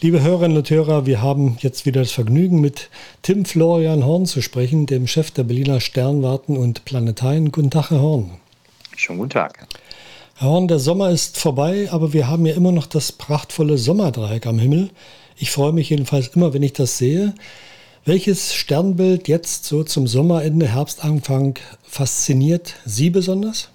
Liebe Hörerinnen und Hörer, wir haben jetzt wieder das Vergnügen, mit Tim Florian Horn zu sprechen, dem Chef der Berliner Sternwarten und Planetarien. Guten Tag, Herr Horn. Schönen guten Tag. Herr Horn, der Sommer ist vorbei, aber wir haben ja immer noch das prachtvolle Sommerdreieck am Himmel. Ich freue mich jedenfalls immer, wenn ich das sehe. Welches Sternbild jetzt so zum Sommerende, Herbstanfang fasziniert Sie besonders?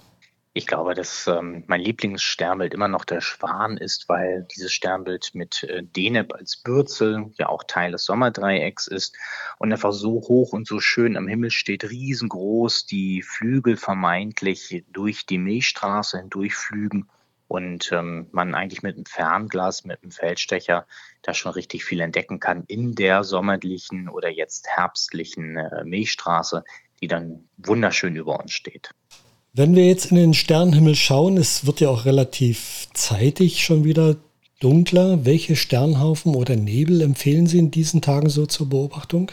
Ich glaube, dass ähm, mein Lieblingssternbild immer noch der Schwan ist, weil dieses Sternbild mit äh, Deneb als Bürzel ja auch Teil des Sommerdreiecks ist und einfach so hoch und so schön am Himmel steht, riesengroß, die Flügel vermeintlich durch die Milchstraße hindurchflügen und ähm, man eigentlich mit einem Fernglas, mit einem Feldstecher da schon richtig viel entdecken kann in der sommerlichen oder jetzt herbstlichen äh, Milchstraße, die dann wunderschön über uns steht. Wenn wir jetzt in den Sternenhimmel schauen, es wird ja auch relativ zeitig schon wieder dunkler. Welche Sternhaufen oder Nebel empfehlen Sie in diesen Tagen so zur Beobachtung?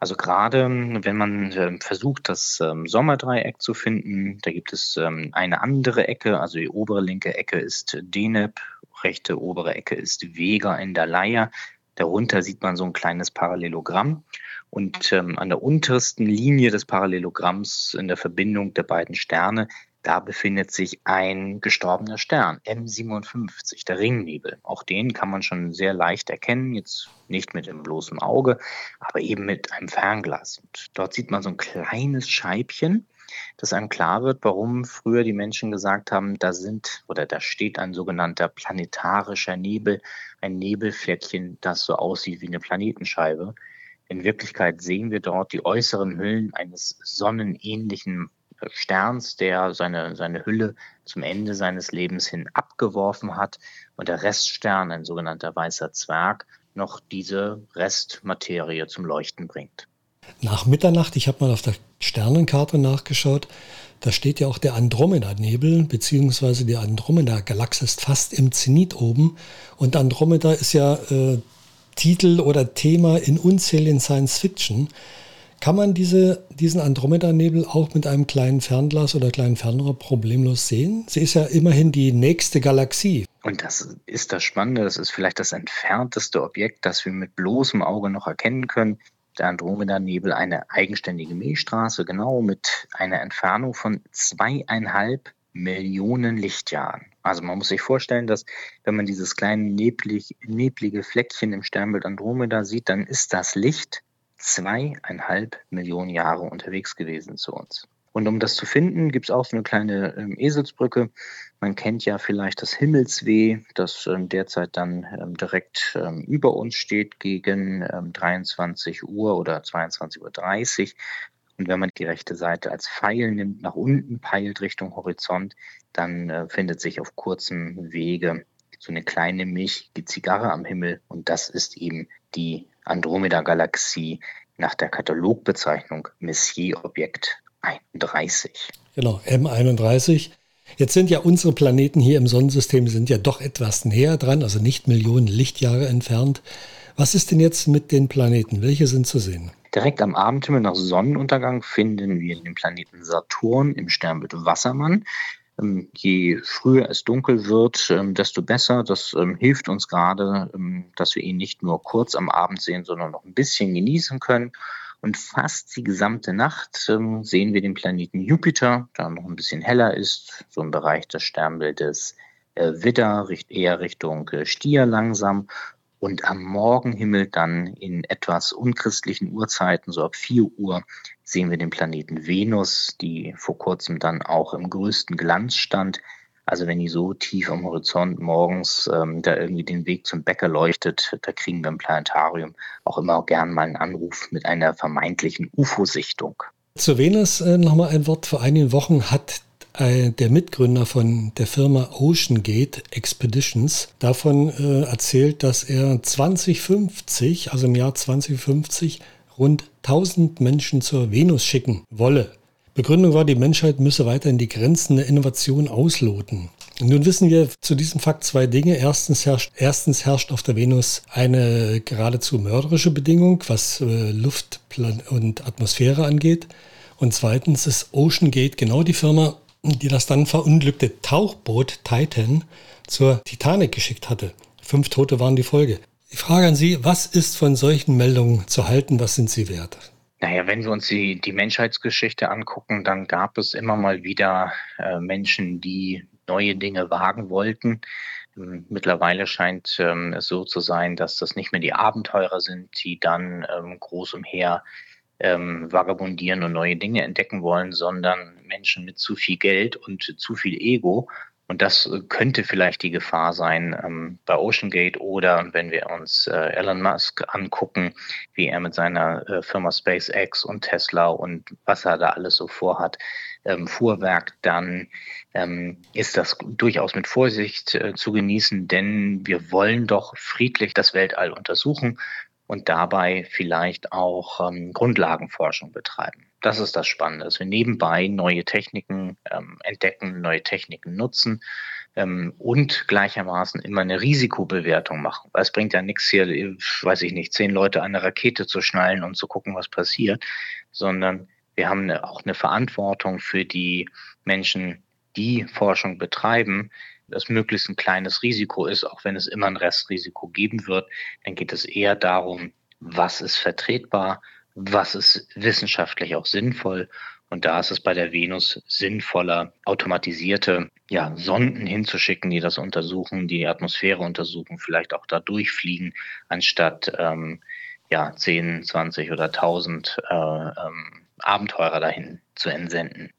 Also gerade wenn man ähm, versucht, das ähm, Sommerdreieck zu finden, da gibt es ähm, eine andere Ecke, also die obere linke Ecke ist Deneb, rechte obere Ecke ist Vega in der Leier. Darunter sieht man so ein kleines Parallelogramm. Und ähm, an der untersten Linie des Parallelogramms in der Verbindung der beiden Sterne, da befindet sich ein gestorbener Stern, M57, der Ringnebel. Auch den kann man schon sehr leicht erkennen, jetzt nicht mit dem bloßen Auge, aber eben mit einem Fernglas. Und dort sieht man so ein kleines Scheibchen, dass einem klar wird, warum früher die Menschen gesagt haben, da sind oder da steht ein sogenannter planetarischer Nebel, ein Nebelfleckchen, das so aussieht wie eine Planetenscheibe. In Wirklichkeit sehen wir dort die äußeren Hüllen eines sonnenähnlichen Sterns, der seine, seine Hülle zum Ende seines Lebens hin abgeworfen hat und der Reststern, ein sogenannter weißer Zwerg, noch diese Restmaterie zum Leuchten bringt. Nach Mitternacht, ich habe mal auf der Sternenkarte nachgeschaut, da steht ja auch der Andromeda-Nebel, beziehungsweise die Andromeda-Galaxie ist fast im Zenit oben. Und Andromeda ist ja äh, Titel oder Thema in unzähligen Science Fiction. Kann man diese, diesen Andromeda-Nebel auch mit einem kleinen Fernglas oder kleinen Fernrohr problemlos sehen? Sie ist ja immerhin die nächste Galaxie. Und das ist das Spannende, das ist vielleicht das entfernteste Objekt, das wir mit bloßem Auge noch erkennen können. Der Andromeda-Nebel eine eigenständige Milchstraße, genau mit einer Entfernung von zweieinhalb Millionen Lichtjahren. Also man muss sich vorstellen, dass wenn man dieses kleine neblig, neblige Fleckchen im Sternbild Andromeda sieht, dann ist das Licht zweieinhalb Millionen Jahre unterwegs gewesen zu uns. Und um das zu finden, gibt es auch so eine kleine ähm, Eselsbrücke. Man kennt ja vielleicht das Himmelsweh, das ähm, derzeit dann ähm, direkt ähm, über uns steht gegen 23 ähm, Uhr oder 22.30 Uhr. Und wenn man die rechte Seite als Pfeil nimmt, nach unten peilt Richtung Horizont, dann äh, findet sich auf kurzem Wege so eine kleine milchige Zigarre am Himmel. Und das ist eben die Andromeda-Galaxie nach der Katalogbezeichnung Messier-Objekt 31. Genau, M31. Jetzt sind ja unsere Planeten hier im Sonnensystem sind ja doch etwas näher dran, also nicht Millionen Lichtjahre entfernt. Was ist denn jetzt mit den Planeten? Welche sind zu sehen? Direkt am Abendhimmel nach Sonnenuntergang finden wir den Planeten Saturn im Sternbild Wassermann. Ähm, je früher es dunkel wird, ähm, desto besser. Das ähm, hilft uns gerade, dass wir ihn nicht nur kurz am Abend sehen, sondern noch ein bisschen genießen können. Und fast die gesamte Nacht sehen wir den Planeten Jupiter, der noch ein bisschen heller ist, so im Bereich des Sternbildes äh, Widder, eher Richtung äh, Stier langsam und am Morgenhimmel dann in etwas unchristlichen Uhrzeiten, so ab 4 Uhr, sehen wir den Planeten Venus, die vor kurzem dann auch im größten Glanz stand. Also wenn die so tief am Horizont morgens ähm, da irgendwie den Weg zum Bäcker leuchtet, da kriegen wir im Planetarium auch immer gern mal einen Anruf mit einer vermeintlichen UFO-Sichtung. Zu Venus äh, nochmal ein Wort. Vor einigen Wochen hat äh, der Mitgründer von der Firma Ocean Gate Expeditions davon äh, erzählt, dass er 2050, also im Jahr 2050, rund 1000 Menschen zur Venus schicken wolle. Begründung war, die Menschheit müsse weiterhin die Grenzen der Innovation ausloten. Nun wissen wir zu diesem Fakt zwei Dinge. Erstens herrscht, erstens herrscht auf der Venus eine geradezu mörderische Bedingung, was äh, Luft und Atmosphäre angeht. Und zweitens ist Ocean Gate genau die Firma, die das dann verunglückte Tauchboot Titan zur Titanic geschickt hatte. Fünf Tote waren die Folge. Die Frage an Sie, was ist von solchen Meldungen zu halten, was sind sie wert? Naja, wenn wir uns die, die Menschheitsgeschichte angucken, dann gab es immer mal wieder äh, Menschen, die neue Dinge wagen wollten. Ähm, mittlerweile scheint ähm, es so zu sein, dass das nicht mehr die Abenteurer sind, die dann ähm, groß umher ähm, vagabundieren und neue Dinge entdecken wollen, sondern Menschen mit zu viel Geld und zu viel Ego. Und das könnte vielleicht die Gefahr sein ähm, bei OceanGate oder wenn wir uns äh, Elon Musk angucken, wie er mit seiner äh, Firma SpaceX und Tesla und was er da alles so vorhat, ähm, Fuhrwerk, dann ähm, ist das durchaus mit Vorsicht äh, zu genießen, denn wir wollen doch friedlich das Weltall untersuchen und dabei vielleicht auch ähm, Grundlagenforschung betreiben. Das ist das Spannende, dass wir nebenbei neue Techniken ähm, entdecken, neue Techniken nutzen ähm, und gleichermaßen immer eine Risikobewertung machen. Es bringt ja nichts hier, weiß ich nicht, zehn Leute an eine Rakete zu schnallen und zu gucken, was passiert, sondern wir haben eine, auch eine Verantwortung für die Menschen, die Forschung betreiben, das möglichst ein kleines Risiko ist, auch wenn es immer ein Restrisiko geben wird, dann geht es eher darum, was ist vertretbar, was ist wissenschaftlich auch sinnvoll. Und da ist es bei der Venus sinnvoller, automatisierte ja, Sonden hinzuschicken, die das untersuchen, die Atmosphäre untersuchen, vielleicht auch da durchfliegen, anstatt ähm, ja, 10, 20 oder 1000 äh, ähm, Abenteurer dahin zu entsenden.